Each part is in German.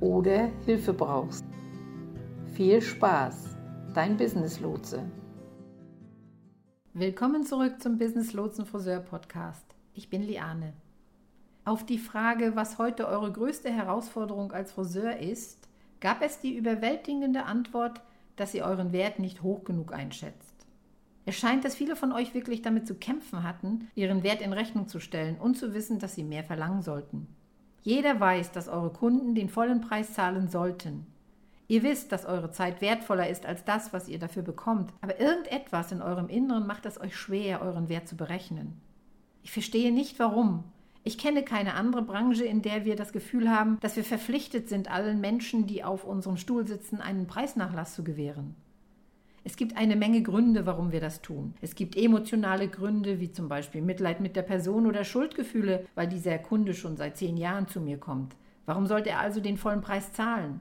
oder Hilfe brauchst. Viel Spaß, dein Business Lotse. Willkommen zurück zum Business Lotsen Friseur Podcast. Ich bin Liane. Auf die Frage, was heute eure größte Herausforderung als Friseur ist, gab es die überwältigende Antwort, dass ihr euren Wert nicht hoch genug einschätzt. Es scheint, dass viele von euch wirklich damit zu kämpfen hatten, ihren Wert in Rechnung zu stellen und zu wissen, dass sie mehr verlangen sollten. Jeder weiß, dass eure Kunden den vollen Preis zahlen sollten. Ihr wisst, dass eure Zeit wertvoller ist als das, was ihr dafür bekommt, aber irgendetwas in eurem Inneren macht es euch schwer, euren Wert zu berechnen. Ich verstehe nicht warum. Ich kenne keine andere Branche, in der wir das Gefühl haben, dass wir verpflichtet sind, allen Menschen, die auf unserem Stuhl sitzen, einen Preisnachlass zu gewähren. Es gibt eine Menge Gründe, warum wir das tun. Es gibt emotionale Gründe, wie zum Beispiel Mitleid mit der Person oder Schuldgefühle, weil dieser Kunde schon seit zehn Jahren zu mir kommt. Warum sollte er also den vollen Preis zahlen?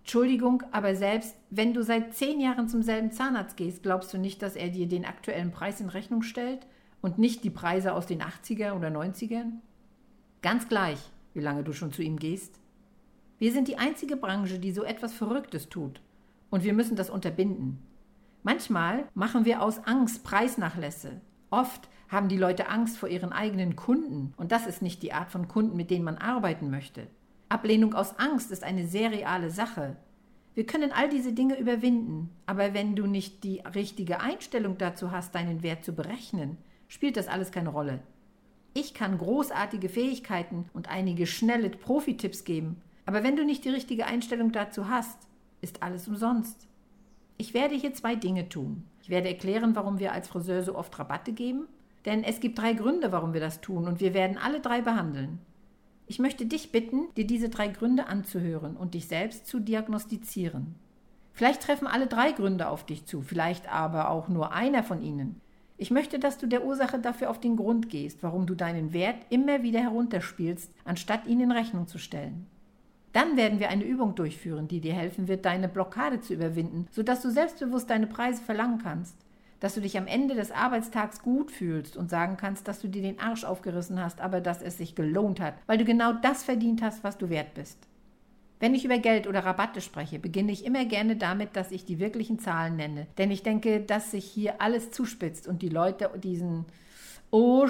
Entschuldigung, aber selbst wenn du seit zehn Jahren zum selben Zahnarzt gehst, glaubst du nicht, dass er dir den aktuellen Preis in Rechnung stellt und nicht die Preise aus den 80er oder 90ern? Ganz gleich, wie lange du schon zu ihm gehst. Wir sind die einzige Branche, die so etwas Verrücktes tut. Und wir müssen das unterbinden. Manchmal machen wir aus Angst Preisnachlässe. Oft haben die Leute Angst vor ihren eigenen Kunden und das ist nicht die Art von Kunden, mit denen man arbeiten möchte. Ablehnung aus Angst ist eine sehr reale Sache. Wir können all diese Dinge überwinden, aber wenn du nicht die richtige Einstellung dazu hast, deinen Wert zu berechnen, spielt das alles keine Rolle. Ich kann großartige Fähigkeiten und einige schnelle Profi-Tipps geben, aber wenn du nicht die richtige Einstellung dazu hast, ist alles umsonst. Ich werde hier zwei Dinge tun. Ich werde erklären, warum wir als Friseur so oft Rabatte geben, denn es gibt drei Gründe, warum wir das tun, und wir werden alle drei behandeln. Ich möchte dich bitten, dir diese drei Gründe anzuhören und dich selbst zu diagnostizieren. Vielleicht treffen alle drei Gründe auf dich zu, vielleicht aber auch nur einer von ihnen. Ich möchte, dass du der Ursache dafür auf den Grund gehst, warum du deinen Wert immer wieder herunterspielst, anstatt ihn in Rechnung zu stellen. Dann werden wir eine Übung durchführen, die dir helfen wird, deine Blockade zu überwinden, sodass du selbstbewusst deine Preise verlangen kannst. Dass du dich am Ende des Arbeitstags gut fühlst und sagen kannst, dass du dir den Arsch aufgerissen hast, aber dass es sich gelohnt hat, weil du genau das verdient hast, was du wert bist. Wenn ich über Geld oder Rabatte spreche, beginne ich immer gerne damit, dass ich die wirklichen Zahlen nenne. Denn ich denke, dass sich hier alles zuspitzt und die Leute diesen Oh,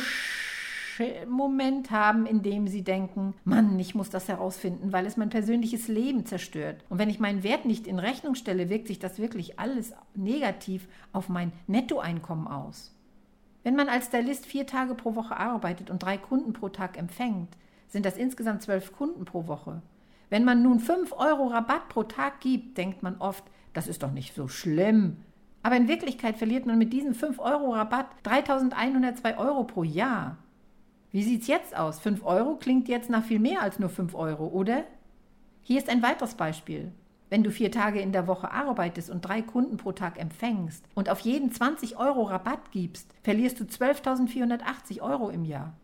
Moment haben, in dem sie denken, Mann, ich muss das herausfinden, weil es mein persönliches Leben zerstört. Und wenn ich meinen Wert nicht in Rechnung stelle, wirkt sich das wirklich alles negativ auf mein Nettoeinkommen aus. Wenn man als Stylist vier Tage pro Woche arbeitet und drei Kunden pro Tag empfängt, sind das insgesamt zwölf Kunden pro Woche. Wenn man nun fünf Euro Rabatt pro Tag gibt, denkt man oft, das ist doch nicht so schlimm. Aber in Wirklichkeit verliert man mit diesen 5 Euro Rabatt 3102 Euro pro Jahr. Wie sieht's jetzt aus? 5 Euro klingt jetzt nach viel mehr als nur 5 Euro, oder? Hier ist ein weiteres Beispiel. Wenn du vier Tage in der Woche arbeitest und drei Kunden pro Tag empfängst und auf jeden 20 Euro Rabatt gibst, verlierst du 12.480 Euro im Jahr.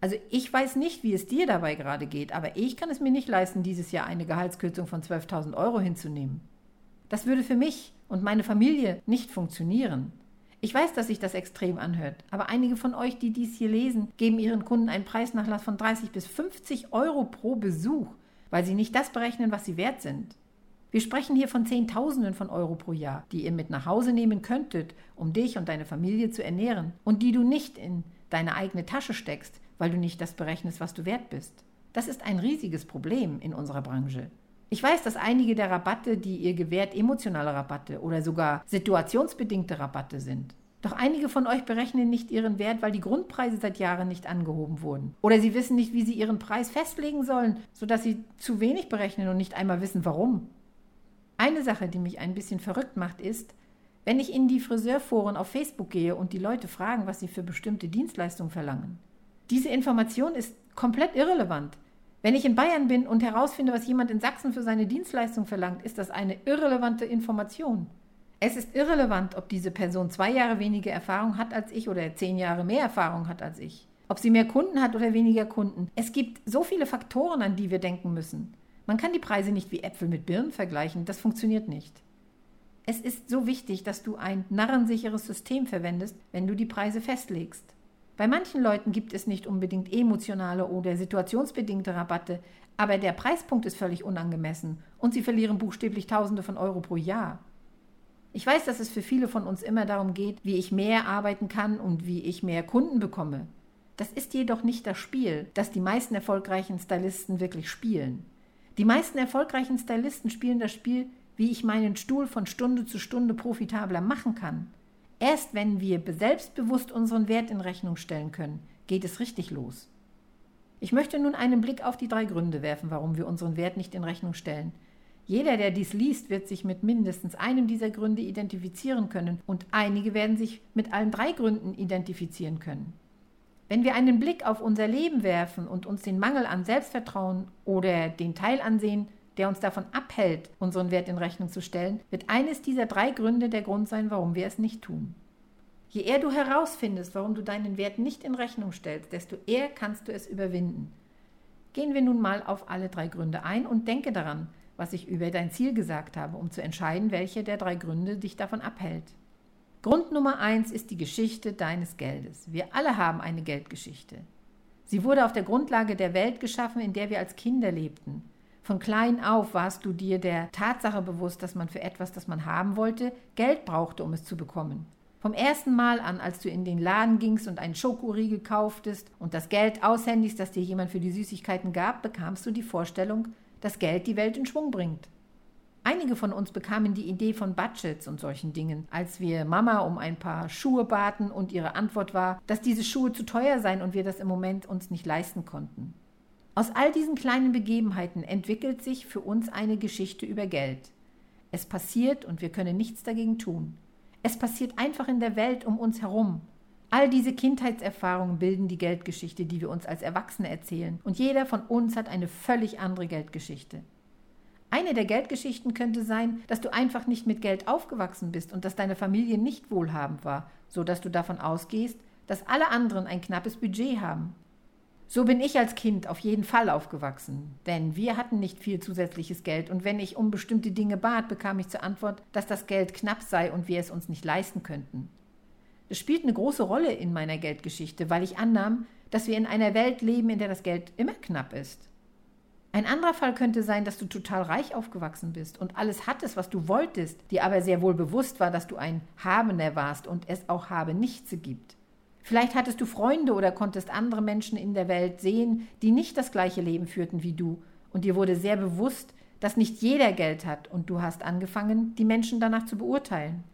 Also ich weiß nicht, wie es dir dabei gerade geht, aber ich kann es mir nicht leisten, dieses Jahr eine Gehaltskürzung von 12.000 Euro hinzunehmen. Das würde für mich und meine Familie nicht funktionieren. Ich weiß, dass sich das extrem anhört, aber einige von euch, die dies hier lesen, geben ihren Kunden einen Preisnachlass von 30 bis 50 Euro pro Besuch, weil sie nicht das berechnen, was sie wert sind. Wir sprechen hier von Zehntausenden von Euro pro Jahr, die ihr mit nach Hause nehmen könntet, um dich und deine Familie zu ernähren und die du nicht in deine eigene Tasche steckst, weil du nicht das berechnest, was du wert bist. Das ist ein riesiges Problem in unserer Branche. Ich weiß, dass einige der Rabatte, die ihr gewährt, emotionale Rabatte oder sogar situationsbedingte Rabatte sind. Doch einige von euch berechnen nicht ihren Wert, weil die Grundpreise seit Jahren nicht angehoben wurden. Oder sie wissen nicht, wie sie ihren Preis festlegen sollen, sodass sie zu wenig berechnen und nicht einmal wissen, warum. Eine Sache, die mich ein bisschen verrückt macht, ist, wenn ich in die Friseurforen auf Facebook gehe und die Leute fragen, was sie für bestimmte Dienstleistungen verlangen. Diese Information ist komplett irrelevant. Wenn ich in Bayern bin und herausfinde, was jemand in Sachsen für seine Dienstleistung verlangt, ist das eine irrelevante Information. Es ist irrelevant, ob diese Person zwei Jahre weniger Erfahrung hat als ich oder zehn Jahre mehr Erfahrung hat als ich. Ob sie mehr Kunden hat oder weniger Kunden. Es gibt so viele Faktoren, an die wir denken müssen. Man kann die Preise nicht wie Äpfel mit Birnen vergleichen. Das funktioniert nicht. Es ist so wichtig, dass du ein narrensicheres System verwendest, wenn du die Preise festlegst. Bei manchen Leuten gibt es nicht unbedingt emotionale oder situationsbedingte Rabatte, aber der Preispunkt ist völlig unangemessen und sie verlieren buchstäblich Tausende von Euro pro Jahr. Ich weiß, dass es für viele von uns immer darum geht, wie ich mehr arbeiten kann und wie ich mehr Kunden bekomme. Das ist jedoch nicht das Spiel, das die meisten erfolgreichen Stylisten wirklich spielen. Die meisten erfolgreichen Stylisten spielen das Spiel, wie ich meinen Stuhl von Stunde zu Stunde profitabler machen kann. Erst wenn wir selbstbewusst unseren Wert in Rechnung stellen können, geht es richtig los. Ich möchte nun einen Blick auf die drei Gründe werfen, warum wir unseren Wert nicht in Rechnung stellen. Jeder, der dies liest, wird sich mit mindestens einem dieser Gründe identifizieren können und einige werden sich mit allen drei Gründen identifizieren können. Wenn wir einen Blick auf unser Leben werfen und uns den Mangel an Selbstvertrauen oder den Teil ansehen, der uns davon abhält, unseren Wert in Rechnung zu stellen, wird eines dieser drei Gründe der Grund sein, warum wir es nicht tun. Je eher du herausfindest, warum du deinen Wert nicht in Rechnung stellst, desto eher kannst du es überwinden. Gehen wir nun mal auf alle drei Gründe ein und denke daran, was ich über dein Ziel gesagt habe, um zu entscheiden, welche der drei Gründe dich davon abhält. Grund Nummer eins ist die Geschichte deines Geldes. Wir alle haben eine Geldgeschichte. Sie wurde auf der Grundlage der Welt geschaffen, in der wir als Kinder lebten. Von klein auf warst du dir der Tatsache bewusst, dass man für etwas, das man haben wollte, Geld brauchte, um es zu bekommen. Vom ersten Mal an, als du in den Laden gingst und einen Schokoriegel kauftest und das Geld aushändigst, das dir jemand für die Süßigkeiten gab, bekamst du die Vorstellung, dass Geld die Welt in Schwung bringt. Einige von uns bekamen die Idee von Budgets und solchen Dingen, als wir Mama um ein paar Schuhe baten und ihre Antwort war, dass diese Schuhe zu teuer seien und wir das im Moment uns nicht leisten konnten. Aus all diesen kleinen Begebenheiten entwickelt sich für uns eine Geschichte über Geld. Es passiert und wir können nichts dagegen tun. Es passiert einfach in der Welt um uns herum. All diese Kindheitserfahrungen bilden die Geldgeschichte, die wir uns als Erwachsene erzählen. Und jeder von uns hat eine völlig andere Geldgeschichte. Eine der Geldgeschichten könnte sein, dass du einfach nicht mit Geld aufgewachsen bist und dass deine Familie nicht wohlhabend war, so dass du davon ausgehst, dass alle anderen ein knappes Budget haben. So bin ich als Kind auf jeden Fall aufgewachsen, denn wir hatten nicht viel zusätzliches Geld und wenn ich um bestimmte Dinge bat, bekam ich zur Antwort, dass das Geld knapp sei und wir es uns nicht leisten könnten. Das spielt eine große Rolle in meiner Geldgeschichte, weil ich annahm, dass wir in einer Welt leben, in der das Geld immer knapp ist. Ein anderer Fall könnte sein, dass du total reich aufgewachsen bist und alles hattest, was du wolltest, dir aber sehr wohl bewusst war, dass du ein Habender warst und es auch habe nichts gibt. Vielleicht hattest du Freunde oder konntest andere Menschen in der Welt sehen, die nicht das gleiche Leben führten wie du, und dir wurde sehr bewusst, dass nicht jeder Geld hat, und du hast angefangen, die Menschen danach zu beurteilen.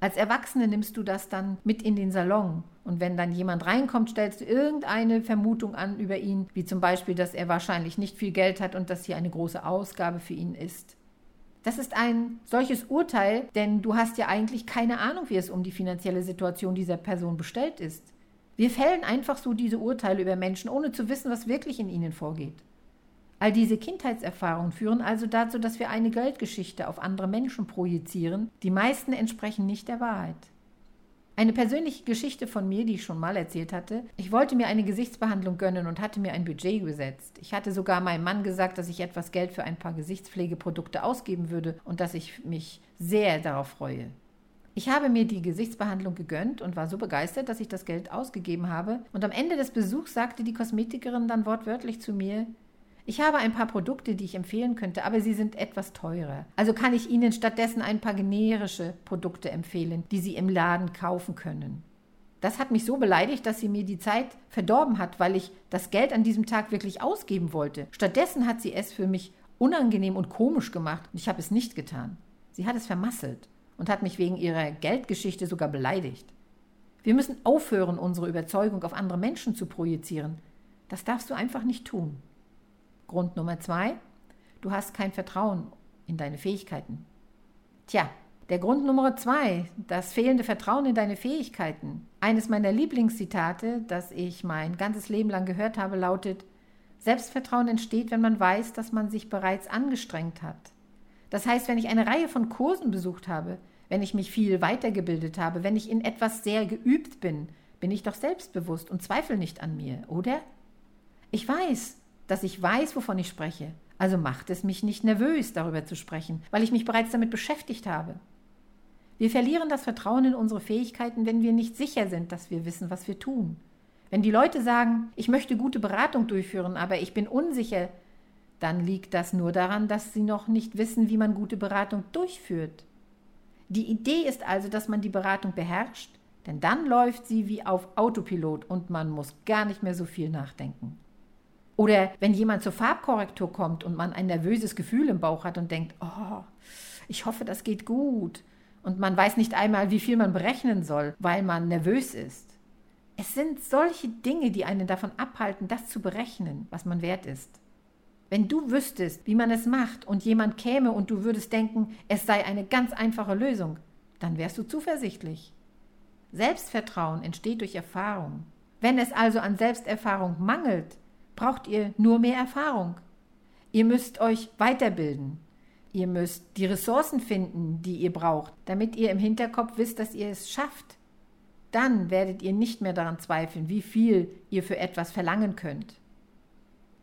Als Erwachsene nimmst du das dann mit in den Salon. Und wenn dann jemand reinkommt, stellst du irgendeine Vermutung an über ihn, wie zum Beispiel, dass er wahrscheinlich nicht viel Geld hat und dass hier eine große Ausgabe für ihn ist. Das ist ein solches Urteil, denn du hast ja eigentlich keine Ahnung, wie es um die finanzielle Situation dieser Person bestellt ist. Wir fällen einfach so diese Urteile über Menschen, ohne zu wissen, was wirklich in ihnen vorgeht. All diese Kindheitserfahrungen führen also dazu, dass wir eine Geldgeschichte auf andere Menschen projizieren. Die meisten entsprechen nicht der Wahrheit. Eine persönliche Geschichte von mir, die ich schon mal erzählt hatte. Ich wollte mir eine Gesichtsbehandlung gönnen und hatte mir ein Budget gesetzt. Ich hatte sogar meinem Mann gesagt, dass ich etwas Geld für ein paar Gesichtspflegeprodukte ausgeben würde und dass ich mich sehr darauf freue. Ich habe mir die Gesichtsbehandlung gegönnt und war so begeistert, dass ich das Geld ausgegeben habe. Und am Ende des Besuchs sagte die Kosmetikerin dann wortwörtlich zu mir, ich habe ein paar Produkte, die ich empfehlen könnte, aber sie sind etwas teurer. Also kann ich Ihnen stattdessen ein paar generische Produkte empfehlen, die Sie im Laden kaufen können. Das hat mich so beleidigt, dass sie mir die Zeit verdorben hat, weil ich das Geld an diesem Tag wirklich ausgeben wollte. Stattdessen hat sie es für mich unangenehm und komisch gemacht und ich habe es nicht getan. Sie hat es vermasselt und hat mich wegen ihrer Geldgeschichte sogar beleidigt. Wir müssen aufhören, unsere Überzeugung auf andere Menschen zu projizieren. Das darfst du einfach nicht tun. Grund Nummer zwei, du hast kein Vertrauen in deine Fähigkeiten. Tja, der Grund Nummer zwei, das fehlende Vertrauen in deine Fähigkeiten. Eines meiner Lieblingszitate, das ich mein ganzes Leben lang gehört habe, lautet, Selbstvertrauen entsteht, wenn man weiß, dass man sich bereits angestrengt hat. Das heißt, wenn ich eine Reihe von Kursen besucht habe, wenn ich mich viel weitergebildet habe, wenn ich in etwas sehr geübt bin, bin ich doch selbstbewusst und zweifle nicht an mir, oder? Ich weiß, dass ich weiß, wovon ich spreche. Also macht es mich nicht nervös, darüber zu sprechen, weil ich mich bereits damit beschäftigt habe. Wir verlieren das Vertrauen in unsere Fähigkeiten, wenn wir nicht sicher sind, dass wir wissen, was wir tun. Wenn die Leute sagen, ich möchte gute Beratung durchführen, aber ich bin unsicher, dann liegt das nur daran, dass sie noch nicht wissen, wie man gute Beratung durchführt. Die Idee ist also, dass man die Beratung beherrscht, denn dann läuft sie wie auf Autopilot und man muss gar nicht mehr so viel nachdenken. Oder wenn jemand zur Farbkorrektur kommt und man ein nervöses Gefühl im Bauch hat und denkt, oh, ich hoffe, das geht gut. Und man weiß nicht einmal, wie viel man berechnen soll, weil man nervös ist. Es sind solche Dinge, die einen davon abhalten, das zu berechnen, was man wert ist. Wenn du wüsstest, wie man es macht und jemand käme und du würdest denken, es sei eine ganz einfache Lösung, dann wärst du zuversichtlich. Selbstvertrauen entsteht durch Erfahrung. Wenn es also an Selbsterfahrung mangelt, braucht ihr nur mehr Erfahrung. Ihr müsst euch weiterbilden. Ihr müsst die Ressourcen finden, die ihr braucht, damit ihr im Hinterkopf wisst, dass ihr es schafft. Dann werdet ihr nicht mehr daran zweifeln, wie viel ihr für etwas verlangen könnt.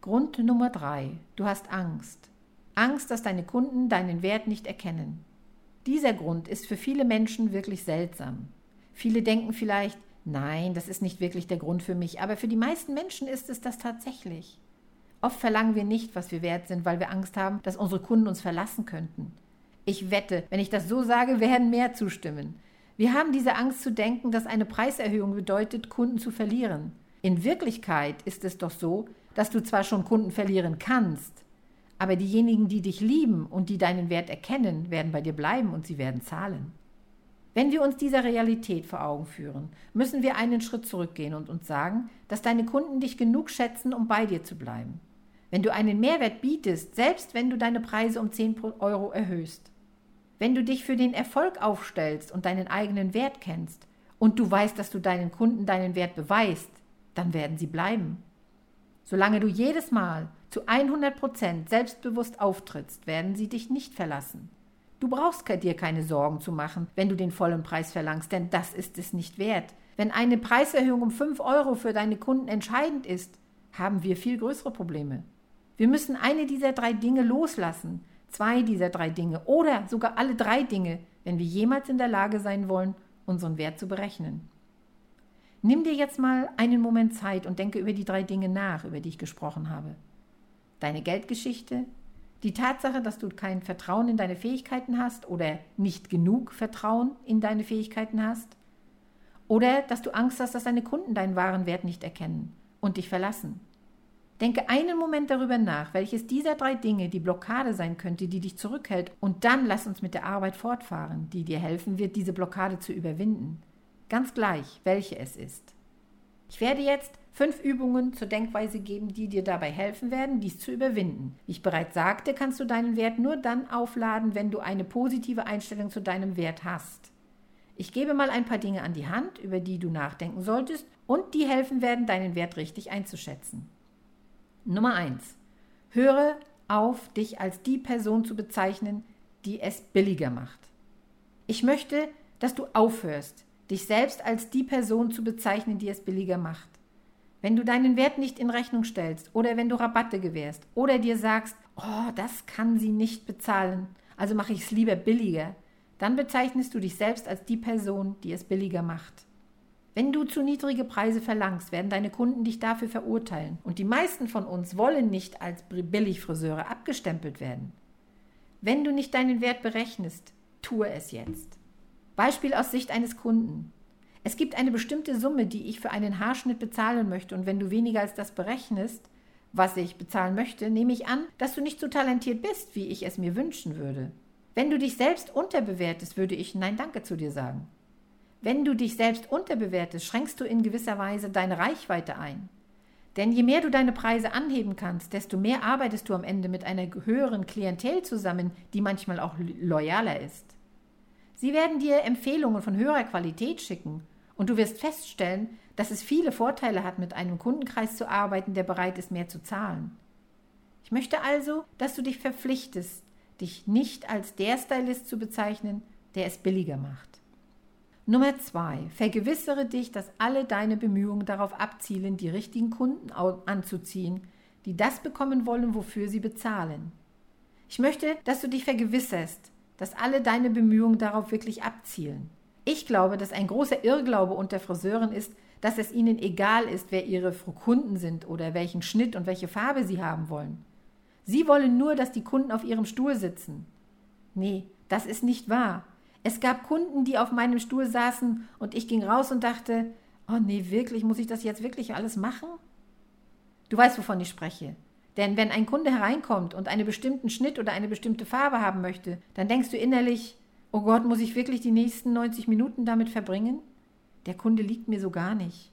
Grund Nummer drei. Du hast Angst. Angst, dass deine Kunden deinen Wert nicht erkennen. Dieser Grund ist für viele Menschen wirklich seltsam. Viele denken vielleicht, nein, das ist nicht wirklich der Grund für mich, aber für die meisten Menschen ist es das tatsächlich. Oft verlangen wir nicht, was wir wert sind, weil wir Angst haben, dass unsere Kunden uns verlassen könnten. Ich wette, wenn ich das so sage, werden mehr zustimmen. Wir haben diese Angst zu denken, dass eine Preiserhöhung bedeutet, Kunden zu verlieren. In Wirklichkeit ist es doch so, dass du zwar schon Kunden verlieren kannst, aber diejenigen, die dich lieben und die deinen Wert erkennen, werden bei dir bleiben und sie werden zahlen. Wenn wir uns dieser Realität vor Augen führen, müssen wir einen Schritt zurückgehen und uns sagen, dass deine Kunden dich genug schätzen, um bei dir zu bleiben. Wenn du einen Mehrwert bietest, selbst wenn du deine Preise um 10 Euro erhöhst, wenn du dich für den Erfolg aufstellst und deinen eigenen Wert kennst und du weißt, dass du deinen Kunden deinen Wert beweist, dann werden sie bleiben. Solange du jedes Mal zu 100 Prozent selbstbewusst auftrittst, werden sie dich nicht verlassen. Du brauchst dir keine Sorgen zu machen, wenn du den vollen Preis verlangst, denn das ist es nicht wert. Wenn eine Preiserhöhung um 5 Euro für deine Kunden entscheidend ist, haben wir viel größere Probleme. Wir müssen eine dieser drei Dinge loslassen, zwei dieser drei Dinge oder sogar alle drei Dinge, wenn wir jemals in der Lage sein wollen, unseren Wert zu berechnen. Nimm dir jetzt mal einen Moment Zeit und denke über die drei Dinge nach, über die ich gesprochen habe. Deine Geldgeschichte, die Tatsache, dass du kein Vertrauen in deine Fähigkeiten hast oder nicht genug Vertrauen in deine Fähigkeiten hast, oder dass du Angst hast, dass deine Kunden deinen wahren Wert nicht erkennen und dich verlassen. Denke einen Moment darüber nach, welches dieser drei Dinge die Blockade sein könnte, die dich zurückhält, und dann lass uns mit der Arbeit fortfahren, die dir helfen wird, diese Blockade zu überwinden ganz gleich, welche es ist. Ich werde jetzt fünf Übungen zur Denkweise geben, die dir dabei helfen werden, dies zu überwinden. Wie ich bereits sagte, kannst du deinen Wert nur dann aufladen, wenn du eine positive Einstellung zu deinem Wert hast. Ich gebe mal ein paar Dinge an die Hand, über die du nachdenken solltest und die helfen werden, deinen Wert richtig einzuschätzen. Nummer 1. Höre auf, dich als die Person zu bezeichnen, die es billiger macht. Ich möchte, dass du aufhörst, dich selbst als die Person zu bezeichnen, die es billiger macht. Wenn du deinen Wert nicht in Rechnung stellst oder wenn du Rabatte gewährst oder dir sagst, oh, das kann sie nicht bezahlen, also mache ich es lieber billiger, dann bezeichnest du dich selbst als die Person, die es billiger macht. Wenn du zu niedrige Preise verlangst, werden deine Kunden dich dafür verurteilen. Und die meisten von uns wollen nicht als Billigfriseure abgestempelt werden. Wenn du nicht deinen Wert berechnest, tue es jetzt. Beispiel aus Sicht eines Kunden. Es gibt eine bestimmte Summe, die ich für einen Haarschnitt bezahlen möchte und wenn du weniger als das berechnest, was ich bezahlen möchte, nehme ich an, dass du nicht so talentiert bist, wie ich es mir wünschen würde. Wenn du dich selbst unterbewertest, würde ich Nein Danke zu dir sagen. Wenn du dich selbst unterbewertest, schränkst du in gewisser Weise deine Reichweite ein. Denn je mehr du deine Preise anheben kannst, desto mehr arbeitest du am Ende mit einer höheren Klientel zusammen, die manchmal auch loyaler ist. Sie werden dir Empfehlungen von höherer Qualität schicken und du wirst feststellen, dass es viele Vorteile hat, mit einem Kundenkreis zu arbeiten, der bereit ist, mehr zu zahlen. Ich möchte also, dass du dich verpflichtest, dich nicht als der Stylist zu bezeichnen, der es billiger macht. Nummer zwei, vergewissere dich, dass alle deine Bemühungen darauf abzielen, die richtigen Kunden anzuziehen, die das bekommen wollen, wofür sie bezahlen. Ich möchte, dass du dich vergewisserst, dass alle deine Bemühungen darauf wirklich abzielen. Ich glaube, dass ein großer Irrglaube unter Friseuren ist, dass es ihnen egal ist, wer ihre Kunden sind oder welchen Schnitt und welche Farbe sie haben wollen. Sie wollen nur, dass die Kunden auf ihrem Stuhl sitzen. Nee, das ist nicht wahr. Es gab Kunden, die auf meinem Stuhl saßen und ich ging raus und dachte, oh nee, wirklich, muss ich das jetzt wirklich alles machen? Du weißt, wovon ich spreche. Denn wenn ein Kunde hereinkommt und einen bestimmten Schnitt oder eine bestimmte Farbe haben möchte, dann denkst du innerlich, oh Gott, muss ich wirklich die nächsten 90 Minuten damit verbringen? Der Kunde liegt mir so gar nicht.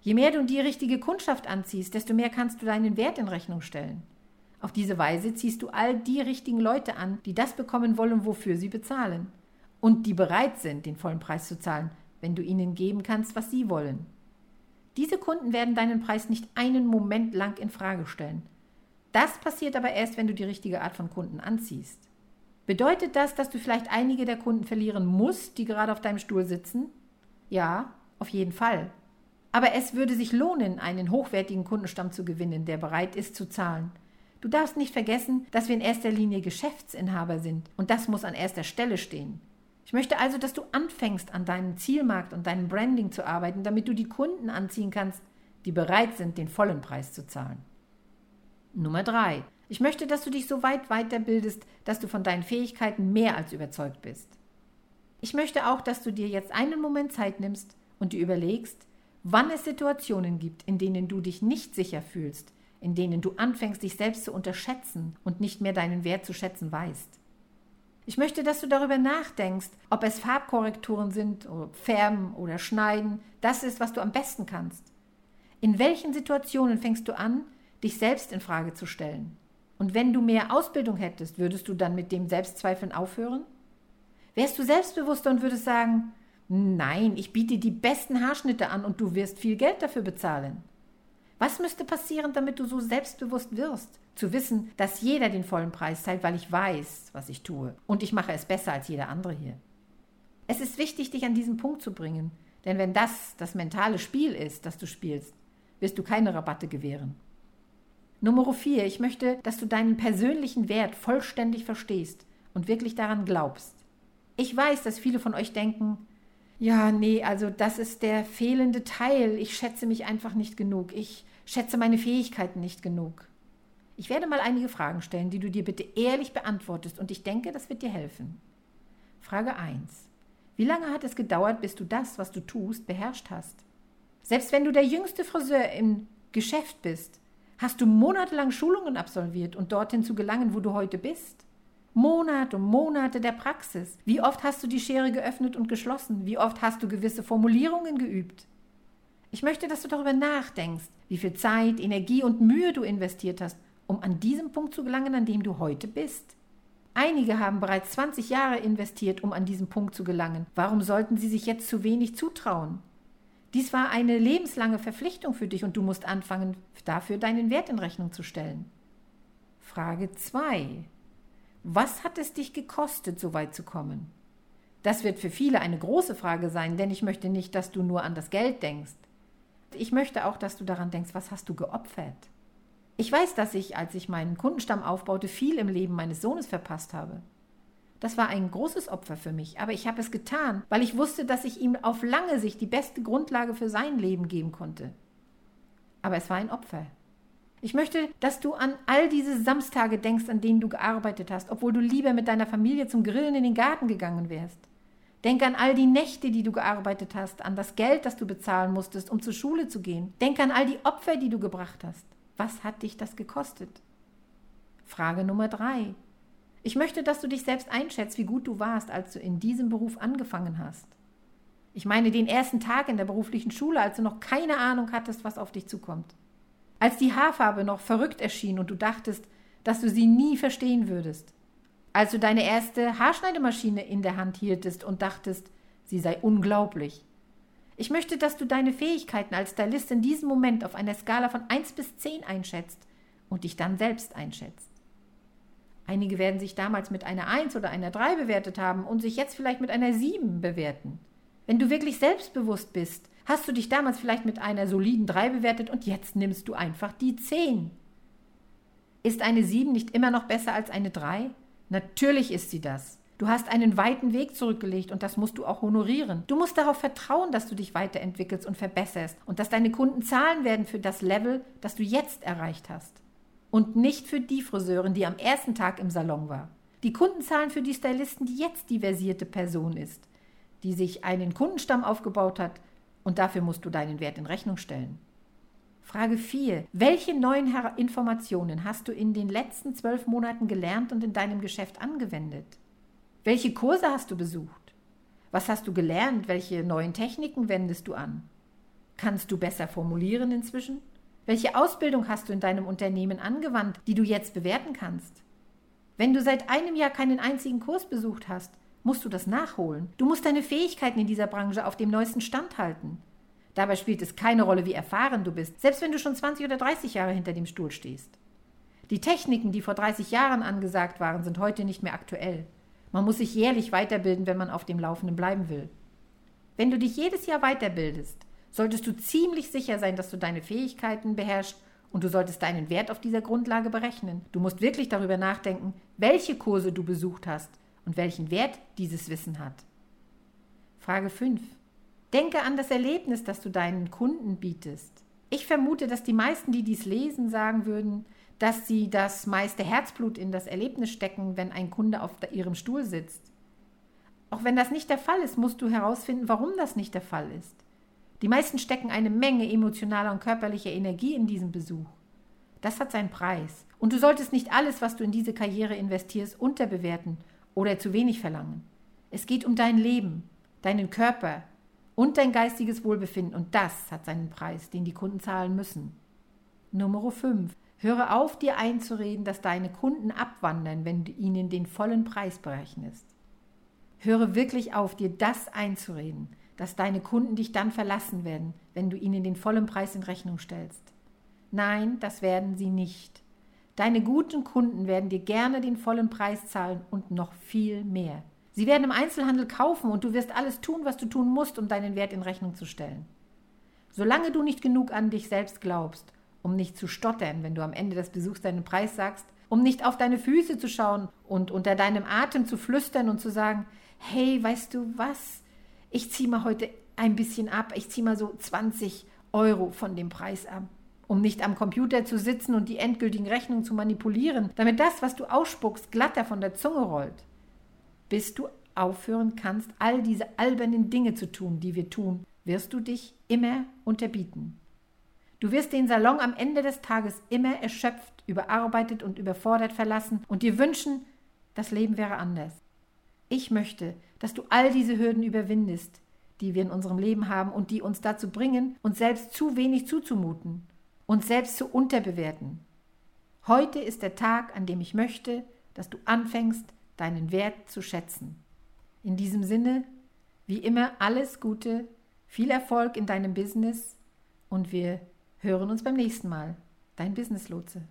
Je mehr du die richtige Kundschaft anziehst, desto mehr kannst du deinen Wert in Rechnung stellen. Auf diese Weise ziehst du all die richtigen Leute an, die das bekommen wollen, wofür sie bezahlen und die bereit sind, den vollen Preis zu zahlen, wenn du ihnen geben kannst, was sie wollen. Diese Kunden werden deinen Preis nicht einen Moment lang in Frage stellen. Das passiert aber erst, wenn du die richtige Art von Kunden anziehst. Bedeutet das, dass du vielleicht einige der Kunden verlieren musst, die gerade auf deinem Stuhl sitzen? Ja, auf jeden Fall. Aber es würde sich lohnen, einen hochwertigen Kundenstamm zu gewinnen, der bereit ist zu zahlen. Du darfst nicht vergessen, dass wir in erster Linie Geschäftsinhaber sind und das muss an erster Stelle stehen. Ich möchte also, dass du anfängst, an deinem Zielmarkt und deinem Branding zu arbeiten, damit du die Kunden anziehen kannst, die bereit sind, den vollen Preis zu zahlen. Nummer drei. Ich möchte, dass du dich so weit weiterbildest, dass du von deinen Fähigkeiten mehr als überzeugt bist. Ich möchte auch, dass du dir jetzt einen Moment Zeit nimmst und dir überlegst, wann es Situationen gibt, in denen du dich nicht sicher fühlst, in denen du anfängst, dich selbst zu unterschätzen und nicht mehr deinen Wert zu schätzen weißt. Ich möchte, dass du darüber nachdenkst, ob es Farbkorrekturen sind, oder Färben oder Schneiden, das ist, was du am besten kannst. In welchen Situationen fängst du an, dich selbst in Frage zu stellen? Und wenn du mehr Ausbildung hättest, würdest du dann mit dem Selbstzweifeln aufhören? Wärst du selbstbewusster und würdest sagen, nein, ich biete die besten Haarschnitte an und du wirst viel Geld dafür bezahlen? Was müsste passieren, damit du so selbstbewusst wirst? Zu wissen, dass jeder den vollen Preis zahlt, weil ich weiß, was ich tue. Und ich mache es besser als jeder andere hier. Es ist wichtig, dich an diesen Punkt zu bringen. Denn wenn das das mentale Spiel ist, das du spielst, wirst du keine Rabatte gewähren. Nummer vier, ich möchte, dass du deinen persönlichen Wert vollständig verstehst und wirklich daran glaubst. Ich weiß, dass viele von euch denken, ja, nee, also das ist der fehlende Teil. Ich schätze mich einfach nicht genug. Ich schätze meine Fähigkeiten nicht genug. Ich werde mal einige Fragen stellen, die du dir bitte ehrlich beantwortest und ich denke, das wird dir helfen. Frage 1. Wie lange hat es gedauert, bis du das, was du tust, beherrscht hast? Selbst wenn du der jüngste Friseur im Geschäft bist, hast du monatelang Schulungen absolviert und dorthin zu gelangen, wo du heute bist? Monate und Monate der Praxis. Wie oft hast du die Schere geöffnet und geschlossen? Wie oft hast du gewisse Formulierungen geübt? Ich möchte, dass du darüber nachdenkst, wie viel Zeit, Energie und Mühe du investiert hast, um an diesem Punkt zu gelangen, an dem du heute bist. Einige haben bereits 20 Jahre investiert, um an diesen Punkt zu gelangen. Warum sollten sie sich jetzt zu wenig zutrauen? Dies war eine lebenslange Verpflichtung für dich und du musst anfangen, dafür deinen Wert in Rechnung zu stellen. Frage 2. Was hat es dich gekostet, so weit zu kommen? Das wird für viele eine große Frage sein, denn ich möchte nicht, dass du nur an das Geld denkst. Ich möchte auch, dass du daran denkst, was hast du geopfert? Ich weiß, dass ich, als ich meinen Kundenstamm aufbaute, viel im Leben meines Sohnes verpasst habe. Das war ein großes Opfer für mich, aber ich habe es getan, weil ich wusste, dass ich ihm auf lange Sicht die beste Grundlage für sein Leben geben konnte. Aber es war ein Opfer. Ich möchte, dass du an all diese Samstage denkst, an denen du gearbeitet hast, obwohl du lieber mit deiner Familie zum Grillen in den Garten gegangen wärst. Denk an all die Nächte, die du gearbeitet hast, an das Geld, das du bezahlen musstest, um zur Schule zu gehen. Denk an all die Opfer, die du gebracht hast. Was hat dich das gekostet? Frage Nummer drei. Ich möchte, dass du dich selbst einschätzt, wie gut du warst, als du in diesem Beruf angefangen hast. Ich meine den ersten Tag in der beruflichen Schule, als du noch keine Ahnung hattest, was auf dich zukommt. Als die Haarfarbe noch verrückt erschien und du dachtest, dass du sie nie verstehen würdest. Als du deine erste Haarschneidemaschine in der Hand hieltest und dachtest, sie sei unglaublich. Ich möchte, dass du deine Fähigkeiten als Stylist in diesem Moment auf einer Skala von 1 bis 10 einschätzt und dich dann selbst einschätzt. Einige werden sich damals mit einer 1 oder einer 3 bewertet haben und sich jetzt vielleicht mit einer 7 bewerten. Wenn du wirklich selbstbewusst bist, hast du dich damals vielleicht mit einer soliden 3 bewertet und jetzt nimmst du einfach die 10. Ist eine 7 nicht immer noch besser als eine 3? Natürlich ist sie das. Du hast einen weiten Weg zurückgelegt und das musst du auch honorieren. Du musst darauf vertrauen, dass du dich weiterentwickelst und verbesserst und dass deine Kunden zahlen werden für das Level, das du jetzt erreicht hast. Und nicht für die Friseurin, die am ersten Tag im Salon war. Die Kunden zahlen für die Stylisten, die jetzt die versierte Person ist die sich einen Kundenstamm aufgebaut hat, und dafür musst du deinen Wert in Rechnung stellen. Frage 4. Welche neuen Informationen hast du in den letzten zwölf Monaten gelernt und in deinem Geschäft angewendet? Welche Kurse hast du besucht? Was hast du gelernt? Welche neuen Techniken wendest du an? Kannst du besser formulieren inzwischen? Welche Ausbildung hast du in deinem Unternehmen angewandt, die du jetzt bewerten kannst? Wenn du seit einem Jahr keinen einzigen Kurs besucht hast, musst du das nachholen. Du musst deine Fähigkeiten in dieser Branche auf dem neuesten Stand halten. Dabei spielt es keine Rolle, wie erfahren du bist, selbst wenn du schon 20 oder 30 Jahre hinter dem Stuhl stehst. Die Techniken, die vor 30 Jahren angesagt waren, sind heute nicht mehr aktuell. Man muss sich jährlich weiterbilden, wenn man auf dem Laufenden bleiben will. Wenn du dich jedes Jahr weiterbildest, solltest du ziemlich sicher sein, dass du deine Fähigkeiten beherrschst und du solltest deinen Wert auf dieser Grundlage berechnen. Du musst wirklich darüber nachdenken, welche Kurse du besucht hast, und welchen Wert dieses Wissen hat. Frage 5. Denke an das Erlebnis, das du deinen Kunden bietest. Ich vermute, dass die meisten, die dies lesen, sagen würden, dass sie das meiste Herzblut in das Erlebnis stecken, wenn ein Kunde auf ihrem Stuhl sitzt. Auch wenn das nicht der Fall ist, musst du herausfinden, warum das nicht der Fall ist. Die meisten stecken eine Menge emotionaler und körperlicher Energie in diesen Besuch. Das hat seinen Preis. Und du solltest nicht alles, was du in diese Karriere investierst, unterbewerten oder zu wenig verlangen. Es geht um dein Leben, deinen Körper und dein geistiges Wohlbefinden und das hat seinen Preis, den die Kunden zahlen müssen. Nummer 5. Höre auf, dir einzureden, dass deine Kunden abwandern, wenn du ihnen den vollen Preis berechnest. Höre wirklich auf, dir das einzureden, dass deine Kunden dich dann verlassen werden, wenn du ihnen den vollen Preis in Rechnung stellst. Nein, das werden sie nicht. Deine guten Kunden werden dir gerne den vollen Preis zahlen und noch viel mehr. Sie werden im Einzelhandel kaufen und du wirst alles tun, was du tun musst, um deinen Wert in Rechnung zu stellen. Solange du nicht genug an dich selbst glaubst, um nicht zu stottern, wenn du am Ende des Besuchs deinen Preis sagst, um nicht auf deine Füße zu schauen und unter deinem Atem zu flüstern und zu sagen, hey, weißt du was? Ich ziehe mal heute ein bisschen ab, ich ziehe mal so 20 Euro von dem Preis ab um nicht am Computer zu sitzen und die endgültigen Rechnungen zu manipulieren, damit das, was du ausspuckst, glatter von der Zunge rollt. Bis du aufhören kannst, all diese albernen Dinge zu tun, die wir tun, wirst du dich immer unterbieten. Du wirst den Salon am Ende des Tages immer erschöpft, überarbeitet und überfordert verlassen und dir wünschen, das Leben wäre anders. Ich möchte, dass du all diese Hürden überwindest, die wir in unserem Leben haben und die uns dazu bringen, uns selbst zu wenig zuzumuten uns selbst zu unterbewerten. Heute ist der Tag, an dem ich möchte, dass du anfängst, deinen Wert zu schätzen. In diesem Sinne, wie immer, alles Gute, viel Erfolg in deinem Business und wir hören uns beim nächsten Mal. Dein Business Lotse.